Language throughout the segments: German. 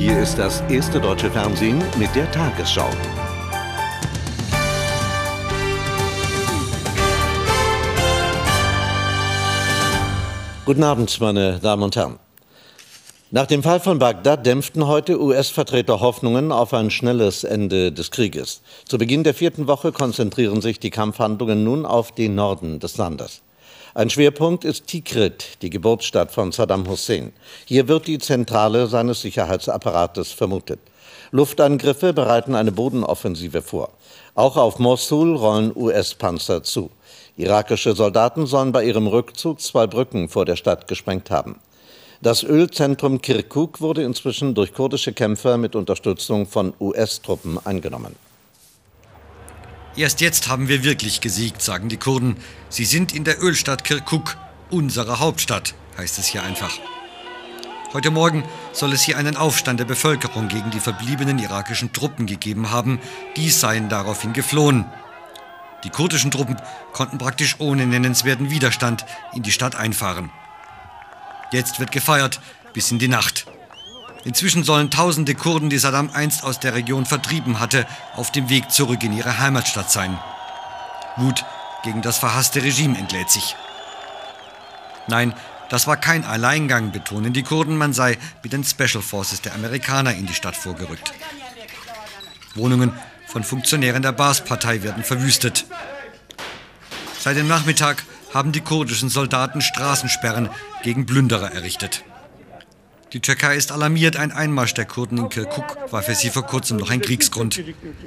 Hier ist das erste deutsche Fernsehen mit der Tagesschau. Guten Abend, meine Damen und Herren. Nach dem Fall von Bagdad dämpften heute US-Vertreter Hoffnungen auf ein schnelles Ende des Krieges. Zu Beginn der vierten Woche konzentrieren sich die Kampfhandlungen nun auf den Norden des Landes. Ein Schwerpunkt ist Tikrit, die Geburtsstadt von Saddam Hussein. Hier wird die Zentrale seines Sicherheitsapparates vermutet. Luftangriffe bereiten eine Bodenoffensive vor. Auch auf Mosul rollen US-Panzer zu. Irakische Soldaten sollen bei ihrem Rückzug zwei Brücken vor der Stadt gesprengt haben. Das Ölzentrum Kirkuk wurde inzwischen durch kurdische Kämpfer mit Unterstützung von US-Truppen eingenommen. Erst jetzt haben wir wirklich gesiegt, sagen die Kurden. Sie sind in der Ölstadt Kirkuk, unsere Hauptstadt, heißt es hier einfach. Heute Morgen soll es hier einen Aufstand der Bevölkerung gegen die verbliebenen irakischen Truppen gegeben haben. Die seien daraufhin geflohen. Die kurdischen Truppen konnten praktisch ohne nennenswerten Widerstand in die Stadt einfahren. Jetzt wird gefeiert bis in die Nacht. Inzwischen sollen tausende Kurden, die Saddam einst aus der Region vertrieben hatte, auf dem Weg zurück in ihre Heimatstadt sein. Wut gegen das verhasste Regime entlädt sich. Nein, das war kein Alleingang, betonen die Kurden, man sei mit den Special Forces der Amerikaner in die Stadt vorgerückt. Wohnungen von Funktionären der Baas-Partei werden verwüstet. Seit dem Nachmittag haben die kurdischen Soldaten Straßensperren gegen Plünderer errichtet. Die Türkei ist alarmiert, ein Einmarsch der Kurden in Kirkuk war für sie vor kurzem noch ein Kriegsgrund.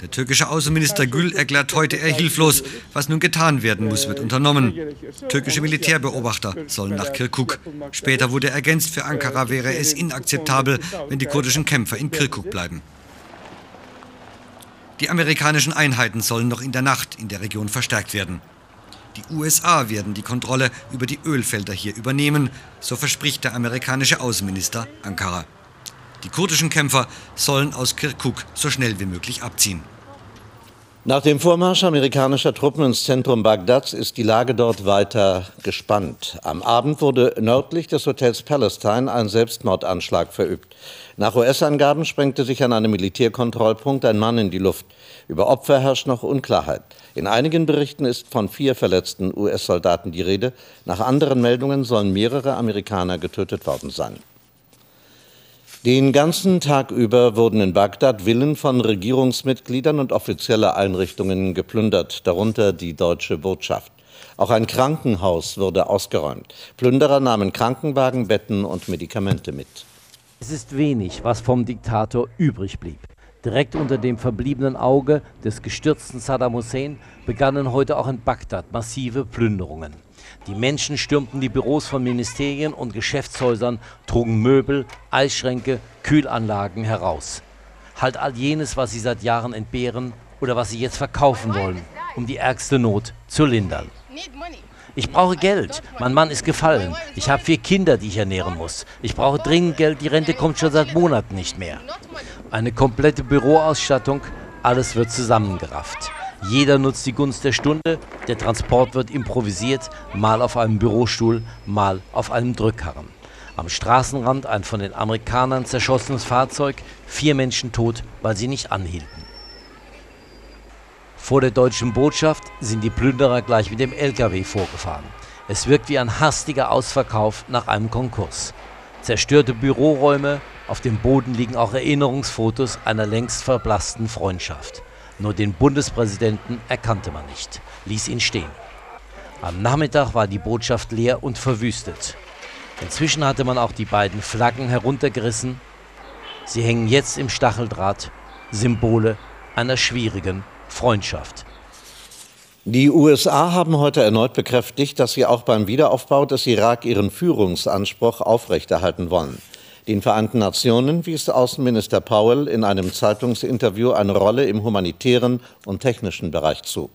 Der türkische Außenminister Gül erklärt heute, er hilflos. Was nun getan werden muss, wird unternommen. Türkische Militärbeobachter sollen nach Kirkuk. Später wurde ergänzt, für Ankara wäre es inakzeptabel, wenn die kurdischen Kämpfer in Kirkuk bleiben. Die amerikanischen Einheiten sollen noch in der Nacht in der Region verstärkt werden. Die USA werden die Kontrolle über die Ölfelder hier übernehmen, so verspricht der amerikanische Außenminister Ankara. Die kurdischen Kämpfer sollen aus Kirkuk so schnell wie möglich abziehen. Nach dem Vormarsch amerikanischer Truppen ins Zentrum Bagdads ist die Lage dort weiter gespannt. Am Abend wurde nördlich des Hotels Palestine ein Selbstmordanschlag verübt. Nach US-Angaben sprengte sich an einem Militärkontrollpunkt ein Mann in die Luft. Über Opfer herrscht noch Unklarheit. In einigen Berichten ist von vier verletzten US-Soldaten die Rede. Nach anderen Meldungen sollen mehrere Amerikaner getötet worden sein. Den ganzen Tag über wurden in Bagdad Villen von Regierungsmitgliedern und offizieller Einrichtungen geplündert, darunter die deutsche Botschaft. Auch ein Krankenhaus wurde ausgeräumt. Plünderer nahmen Krankenwagen, Betten und Medikamente mit. Es ist wenig, was vom Diktator übrig blieb. Direkt unter dem verbliebenen Auge des gestürzten Saddam Hussein begannen heute auch in Bagdad massive Plünderungen. Die Menschen stürmten die Büros von Ministerien und Geschäftshäusern, trugen Möbel, Eisschränke, Kühlanlagen heraus. Halt all jenes, was sie seit Jahren entbehren oder was sie jetzt verkaufen wollen, um die ärgste Not zu lindern. Ich brauche Geld. Mein Mann ist gefallen. Ich habe vier Kinder, die ich ernähren muss. Ich brauche dringend Geld. Die Rente kommt schon seit Monaten nicht mehr. Eine komplette Büroausstattung. Alles wird zusammengerafft. Jeder nutzt die Gunst der Stunde. Der Transport wird improvisiert. Mal auf einem Bürostuhl, mal auf einem Drückkarren. Am Straßenrand ein von den Amerikanern zerschossenes Fahrzeug. Vier Menschen tot, weil sie nicht anhielten. Vor der deutschen Botschaft sind die Plünderer gleich mit dem LKW vorgefahren. Es wirkt wie ein hastiger Ausverkauf nach einem Konkurs. Zerstörte Büroräume, auf dem Boden liegen auch Erinnerungsfotos einer längst verblassten Freundschaft. Nur den Bundespräsidenten erkannte man nicht, ließ ihn stehen. Am Nachmittag war die Botschaft leer und verwüstet. Inzwischen hatte man auch die beiden Flaggen heruntergerissen. Sie hängen jetzt im Stacheldraht, Symbole einer schwierigen Freundschaft. Die USA haben heute erneut bekräftigt, dass sie auch beim Wiederaufbau des Irak ihren Führungsanspruch aufrechterhalten wollen. Den Vereinten Nationen wies Außenminister Powell in einem Zeitungsinterview eine Rolle im humanitären und technischen Bereich zu.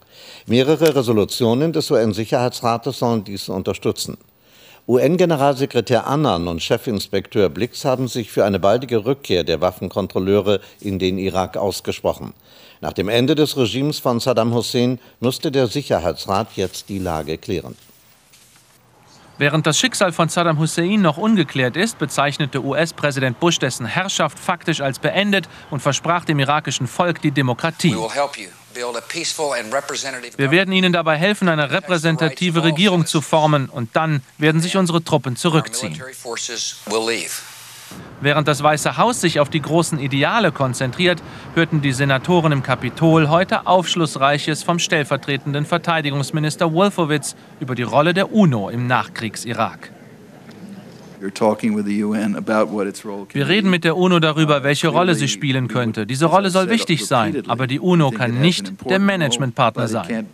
Mehrere Resolutionen des UN-Sicherheitsrates sollen dies unterstützen. UN-Generalsekretär Annan und Chefinspekteur Blix haben sich für eine baldige Rückkehr der Waffenkontrolleure in den Irak ausgesprochen. Nach dem Ende des Regimes von Saddam Hussein musste der Sicherheitsrat jetzt die Lage klären. Während das Schicksal von Saddam Hussein noch ungeklärt ist, bezeichnete US-Präsident Bush dessen Herrschaft faktisch als beendet und versprach dem irakischen Volk die Demokratie. Wir werden Ihnen dabei helfen, eine repräsentative Regierung zu formen und dann werden sich unsere Truppen zurückziehen. Während das Weiße Haus sich auf die großen Ideale konzentriert, hörten die Senatoren im Kapitol heute Aufschlussreiches vom stellvertretenden Verteidigungsminister Wolfowitz über die Rolle der UNO im Nachkriegs-Irak. Wir reden mit der UNO darüber, welche Rolle sie spielen könnte. Diese Rolle soll wichtig sein, aber die UNO kann nicht der Managementpartner sein.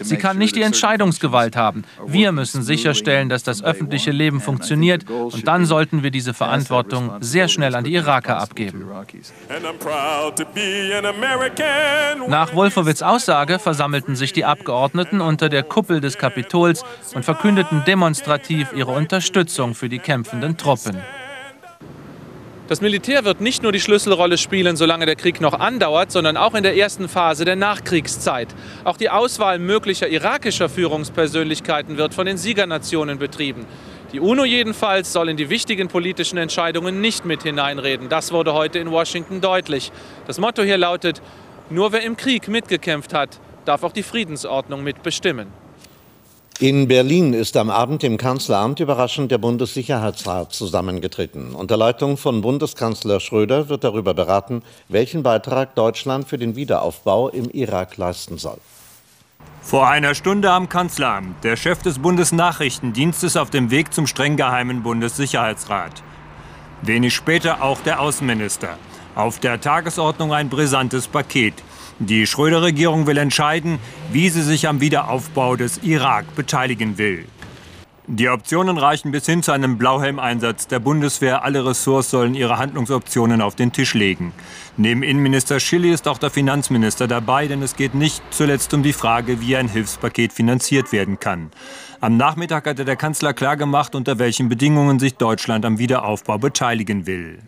Sie kann nicht die Entscheidungsgewalt haben. Wir müssen sicherstellen, dass das öffentliche Leben funktioniert und dann sollten wir diese Verantwortung sehr schnell an die Iraker abgeben. Nach Wolfowitz Aussage versammelten sich die Abgeordneten unter der Kuppel des Kapitols und verkündeten demonstrativ ihre Unterstützung für die kämpfenden Truppen. Das Militär wird nicht nur die Schlüsselrolle spielen, solange der Krieg noch andauert, sondern auch in der ersten Phase der Nachkriegszeit. Auch die Auswahl möglicher irakischer Führungspersönlichkeiten wird von den Siegernationen betrieben. Die UNO jedenfalls soll in die wichtigen politischen Entscheidungen nicht mit hineinreden. Das wurde heute in Washington deutlich. Das Motto hier lautet, nur wer im Krieg mitgekämpft hat, darf auch die Friedensordnung mitbestimmen. In Berlin ist am Abend im Kanzleramt überraschend der Bundessicherheitsrat zusammengetreten. Unter Leitung von Bundeskanzler Schröder wird darüber beraten, welchen Beitrag Deutschland für den Wiederaufbau im Irak leisten soll. Vor einer Stunde am Kanzleramt, der Chef des Bundesnachrichtendienstes auf dem Weg zum streng geheimen Bundessicherheitsrat. Wenig später auch der Außenminister. Auf der Tagesordnung ein brisantes Paket. Die Schröder-Regierung will entscheiden, wie sie sich am Wiederaufbau des Irak beteiligen will. Die Optionen reichen bis hin zu einem Blauhelmeinsatz der Bundeswehr. Alle Ressorts sollen ihre Handlungsoptionen auf den Tisch legen. Neben Innenminister Schilly ist auch der Finanzminister dabei, denn es geht nicht zuletzt um die Frage, wie ein Hilfspaket finanziert werden kann. Am Nachmittag hatte der Kanzler klargemacht, unter welchen Bedingungen sich Deutschland am Wiederaufbau beteiligen will.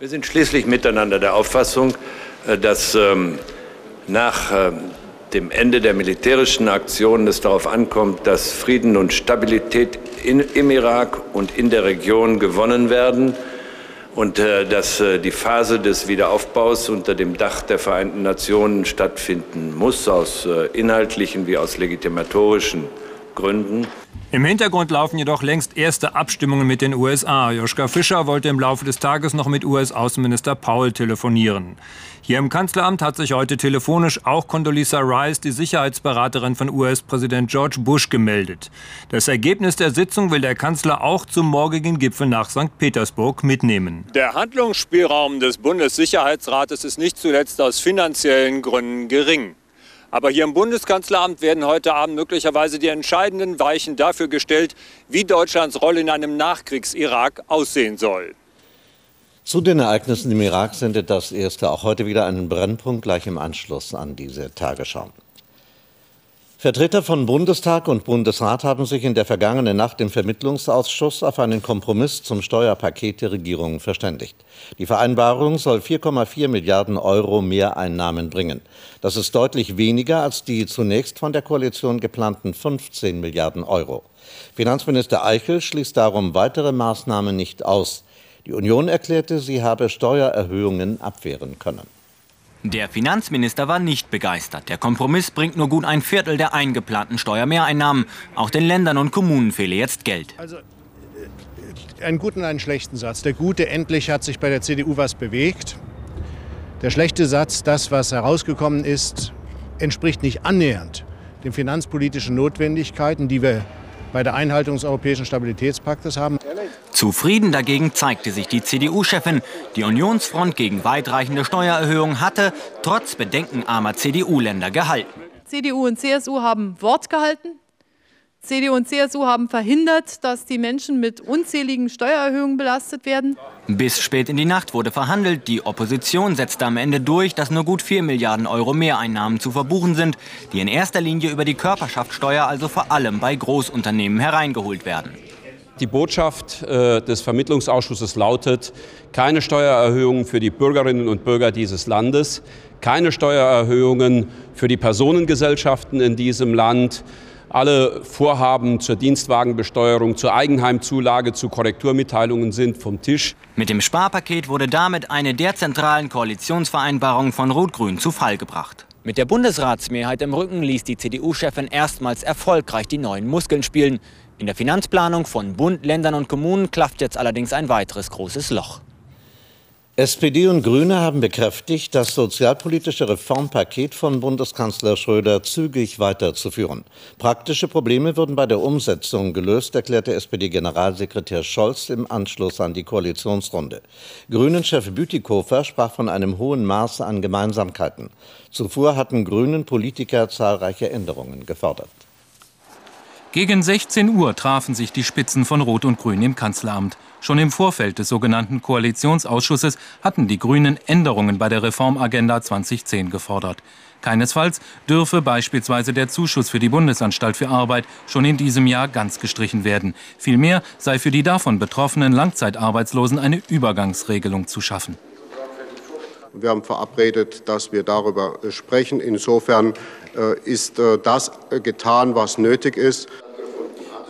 Wir sind schließlich miteinander der Auffassung, dass ähm, nach äh, dem Ende der militärischen Aktionen es darauf ankommt, dass Frieden und Stabilität in, im Irak und in der Region gewonnen werden und äh, dass äh, die Phase des Wiederaufbaus unter dem Dach der Vereinten Nationen stattfinden muss, aus äh, inhaltlichen wie aus legitimatorischen Gründen. Im Hintergrund laufen jedoch längst erste Abstimmungen mit den USA. Joschka Fischer wollte im Laufe des Tages noch mit US-Außenminister Paul telefonieren. Hier im Kanzleramt hat sich heute telefonisch auch Condoleezza Rice, die Sicherheitsberaterin von US-Präsident George Bush, gemeldet. Das Ergebnis der Sitzung will der Kanzler auch zum morgigen Gipfel nach St. Petersburg mitnehmen. Der Handlungsspielraum des Bundessicherheitsrates ist nicht zuletzt aus finanziellen Gründen gering. Aber hier im Bundeskanzleramt werden heute Abend möglicherweise die entscheidenden Weichen dafür gestellt, wie Deutschlands Rolle in einem Nachkriegs-Irak aussehen soll. Zu den Ereignissen im Irak sendet das erste auch heute wieder einen Brennpunkt gleich im Anschluss an diese Tagesschau. Vertreter von Bundestag und Bundesrat haben sich in der vergangenen Nacht im Vermittlungsausschuss auf einen Kompromiss zum Steuerpaket der Regierung verständigt. Die Vereinbarung soll 4,4 Milliarden Euro Mehreinnahmen bringen. Das ist deutlich weniger als die zunächst von der Koalition geplanten 15 Milliarden Euro. Finanzminister Eichel schließt darum weitere Maßnahmen nicht aus. Die Union erklärte, sie habe Steuererhöhungen abwehren können. Der Finanzminister war nicht begeistert. Der Kompromiss bringt nur gut ein Viertel der eingeplanten Steuermehreinnahmen. Auch den Ländern und Kommunen fehle jetzt Geld. Also äh, einen guten und einen schlechten Satz. Der gute, endlich hat sich bei der CDU was bewegt. Der schlechte Satz, das, was herausgekommen ist, entspricht nicht annähernd den finanzpolitischen Notwendigkeiten, die wir bei der Einhaltung des Europäischen Stabilitätspaktes haben. Zufrieden dagegen zeigte sich die CDU-Chefin. Die Unionsfront gegen weitreichende Steuererhöhungen hatte trotz bedenkenarmer CDU-Länder gehalten. CDU und CSU haben Wort gehalten. CDU und CSU haben verhindert, dass die Menschen mit unzähligen Steuererhöhungen belastet werden. Bis spät in die Nacht wurde verhandelt. Die Opposition setzte am Ende durch, dass nur gut 4 Milliarden Euro Mehreinnahmen zu verbuchen sind, die in erster Linie über die Körperschaftssteuer, also vor allem bei Großunternehmen, hereingeholt werden. Die Botschaft äh, des Vermittlungsausschusses lautet, keine Steuererhöhungen für die Bürgerinnen und Bürger dieses Landes, keine Steuererhöhungen für die Personengesellschaften in diesem Land. Alle Vorhaben zur Dienstwagenbesteuerung, zur Eigenheimzulage, zu Korrekturmitteilungen sind vom Tisch. Mit dem Sparpaket wurde damit eine der zentralen Koalitionsvereinbarungen von Rot-Grün zu Fall gebracht. Mit der Bundesratsmehrheit im Rücken ließ die CDU-Chefin erstmals erfolgreich die neuen Muskeln spielen. In der Finanzplanung von Bund, Ländern und Kommunen klafft jetzt allerdings ein weiteres großes Loch. SPD und Grüne haben bekräftigt, das sozialpolitische Reformpaket von Bundeskanzler Schröder zügig weiterzuführen. Praktische Probleme würden bei der Umsetzung gelöst, erklärte SPD-Generalsekretär Scholz im Anschluss an die Koalitionsrunde. Grünen-Chef Bütikofer sprach von einem hohen Maß an Gemeinsamkeiten. Zuvor hatten Grünen Politiker zahlreiche Änderungen gefordert. Gegen 16 Uhr trafen sich die Spitzen von Rot und Grün im Kanzleramt. Schon im Vorfeld des sogenannten Koalitionsausschusses hatten die Grünen Änderungen bei der Reformagenda 2010 gefordert. Keinesfalls dürfe beispielsweise der Zuschuss für die Bundesanstalt für Arbeit schon in diesem Jahr ganz gestrichen werden. Vielmehr sei für die davon betroffenen Langzeitarbeitslosen eine Übergangsregelung zu schaffen. Wir haben verabredet, dass wir darüber sprechen. Insofern äh, ist äh, das getan, was nötig ist.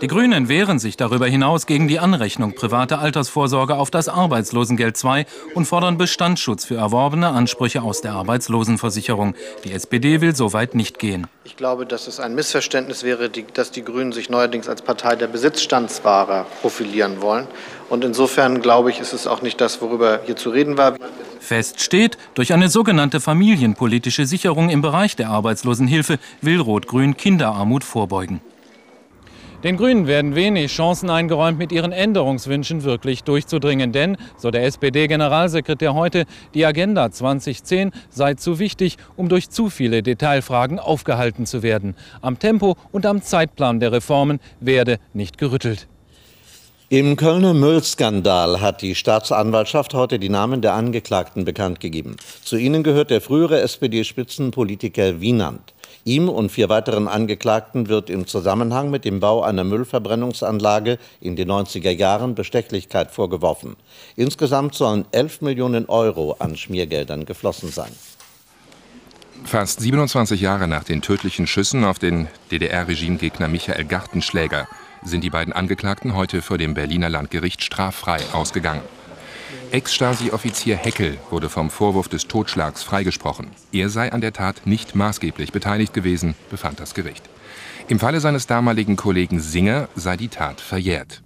Die Grünen wehren sich darüber hinaus gegen die Anrechnung privater Altersvorsorge auf das Arbeitslosengeld II und fordern Bestandsschutz für erworbene Ansprüche aus der Arbeitslosenversicherung. Die SPD will so weit nicht gehen. Ich glaube, dass es ein Missverständnis wäre, dass die Grünen sich neuerdings als Partei der Besitzstandswahrer profilieren wollen. Und insofern glaube ich, ist es auch nicht das, worüber hier zu reden war. Fest steht, durch eine sogenannte familienpolitische Sicherung im Bereich der Arbeitslosenhilfe will Rot-Grün Kinderarmut vorbeugen. Den Grünen werden wenig Chancen eingeräumt, mit ihren Änderungswünschen wirklich durchzudringen. Denn, so der SPD-Generalsekretär heute, die Agenda 2010 sei zu wichtig, um durch zu viele Detailfragen aufgehalten zu werden. Am Tempo und am Zeitplan der Reformen werde nicht gerüttelt. Im Kölner Müllskandal hat die Staatsanwaltschaft heute die Namen der Angeklagten bekannt gegeben. Zu ihnen gehört der frühere SPD-Spitzenpolitiker Wienand. Ihm und vier weiteren Angeklagten wird im Zusammenhang mit dem Bau einer Müllverbrennungsanlage in den 90er Jahren Bestechlichkeit vorgeworfen. Insgesamt sollen 11 Millionen Euro an Schmiergeldern geflossen sein. Fast 27 Jahre nach den tödlichen Schüssen auf den DDR-Regimegegner Michael Gartenschläger sind die beiden Angeklagten heute vor dem Berliner Landgericht straffrei ausgegangen. Ex-Stasi-Offizier Heckel wurde vom Vorwurf des Totschlags freigesprochen. Er sei an der Tat nicht maßgeblich beteiligt gewesen, befand das Gericht. Im Falle seines damaligen Kollegen Singer sei die Tat verjährt.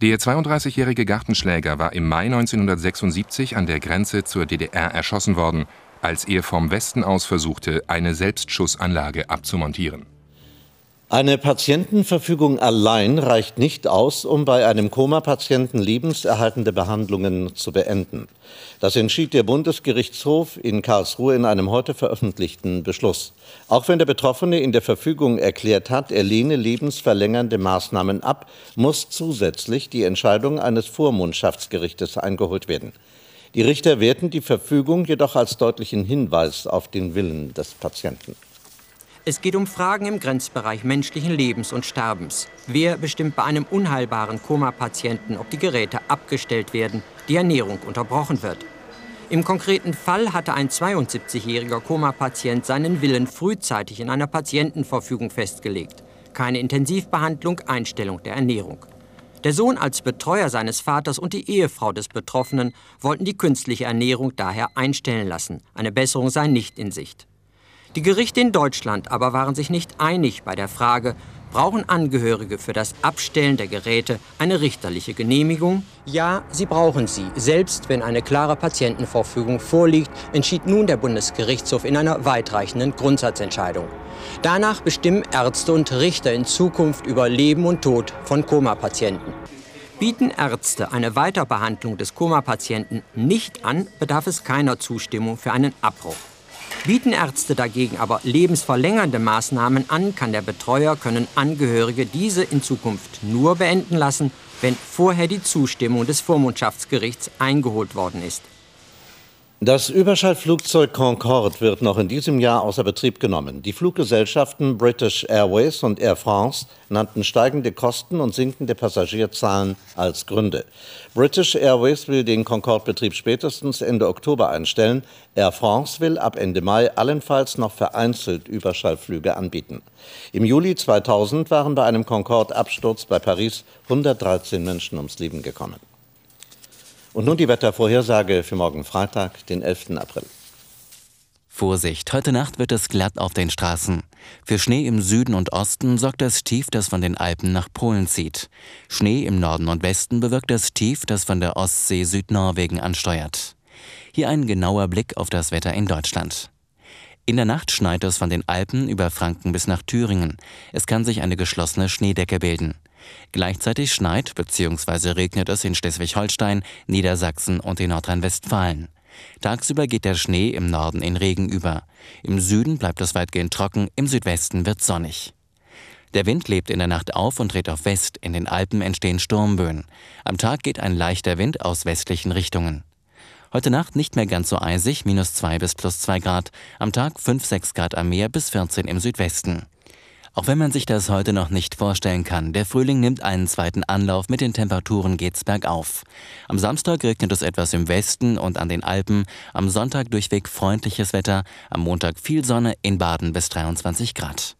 Der 32-jährige Gartenschläger war im Mai 1976 an der Grenze zur DDR erschossen worden, als er vom Westen aus versuchte, eine Selbstschussanlage abzumontieren. Eine Patientenverfügung allein reicht nicht aus, um bei einem Koma-Patienten lebenserhaltende Behandlungen zu beenden. Das entschied der Bundesgerichtshof in Karlsruhe in einem heute veröffentlichten Beschluss. Auch wenn der Betroffene in der Verfügung erklärt hat, er lehne lebensverlängernde Maßnahmen ab, muss zusätzlich die Entscheidung eines Vormundschaftsgerichtes eingeholt werden. Die Richter werten die Verfügung jedoch als deutlichen Hinweis auf den Willen des Patienten. Es geht um Fragen im Grenzbereich menschlichen Lebens und Sterbens. Wer bestimmt bei einem unheilbaren Koma-Patienten, ob die Geräte abgestellt werden, die Ernährung unterbrochen wird? Im konkreten Fall hatte ein 72-jähriger Koma-Patient seinen Willen frühzeitig in einer Patientenverfügung festgelegt. Keine Intensivbehandlung, Einstellung der Ernährung. Der Sohn als Betreuer seines Vaters und die Ehefrau des Betroffenen wollten die künstliche Ernährung daher einstellen lassen. Eine Besserung sei nicht in Sicht. Die Gerichte in Deutschland aber waren sich nicht einig bei der Frage, brauchen Angehörige für das Abstellen der Geräte eine richterliche Genehmigung? Ja, sie brauchen sie. Selbst wenn eine klare Patientenverfügung vorliegt, entschied nun der Bundesgerichtshof in einer weitreichenden Grundsatzentscheidung. Danach bestimmen Ärzte und Richter in Zukunft über Leben und Tod von Koma-Patienten. Bieten Ärzte eine Weiterbehandlung des Koma-Patienten nicht an, bedarf es keiner Zustimmung für einen Abbruch. Bieten Ärzte dagegen aber lebensverlängernde Maßnahmen an, kann der Betreuer, können Angehörige diese in Zukunft nur beenden lassen, wenn vorher die Zustimmung des Vormundschaftsgerichts eingeholt worden ist. Das Überschallflugzeug Concorde wird noch in diesem Jahr außer Betrieb genommen. Die Fluggesellschaften British Airways und Air France nannten steigende Kosten und sinkende Passagierzahlen als Gründe. British Airways will den Concorde-Betrieb spätestens Ende Oktober einstellen. Air France will ab Ende Mai allenfalls noch vereinzelt Überschallflüge anbieten. Im Juli 2000 waren bei einem Concorde-Absturz bei Paris 113 Menschen ums Leben gekommen. Und nun die Wettervorhersage für morgen Freitag, den 11. April. Vorsicht, heute Nacht wird es glatt auf den Straßen. Für Schnee im Süden und Osten sorgt das Tief, das von den Alpen nach Polen zieht. Schnee im Norden und Westen bewirkt das Tief, das von der Ostsee Südnorwegen ansteuert. Hier ein genauer Blick auf das Wetter in Deutschland. In der Nacht schneit es von den Alpen über Franken bis nach Thüringen. Es kann sich eine geschlossene Schneedecke bilden. Gleichzeitig schneit bzw. regnet es in Schleswig-Holstein, Niedersachsen und in Nordrhein-Westfalen. Tagsüber geht der Schnee im Norden in Regen über. Im Süden bleibt es weitgehend trocken, im Südwesten wird sonnig. Der Wind lebt in der Nacht auf und dreht auf West, in den Alpen entstehen Sturmböen. Am Tag geht ein leichter Wind aus westlichen Richtungen. Heute Nacht nicht mehr ganz so eisig, minus 2 bis plus 2 Grad. Am Tag 5, 6 Grad am Meer bis 14 im Südwesten. Auch wenn man sich das heute noch nicht vorstellen kann, der Frühling nimmt einen zweiten Anlauf, mit den Temperaturen geht's bergauf. Am Samstag regnet es etwas im Westen und an den Alpen, am Sonntag durchweg freundliches Wetter, am Montag viel Sonne in Baden bis 23 Grad.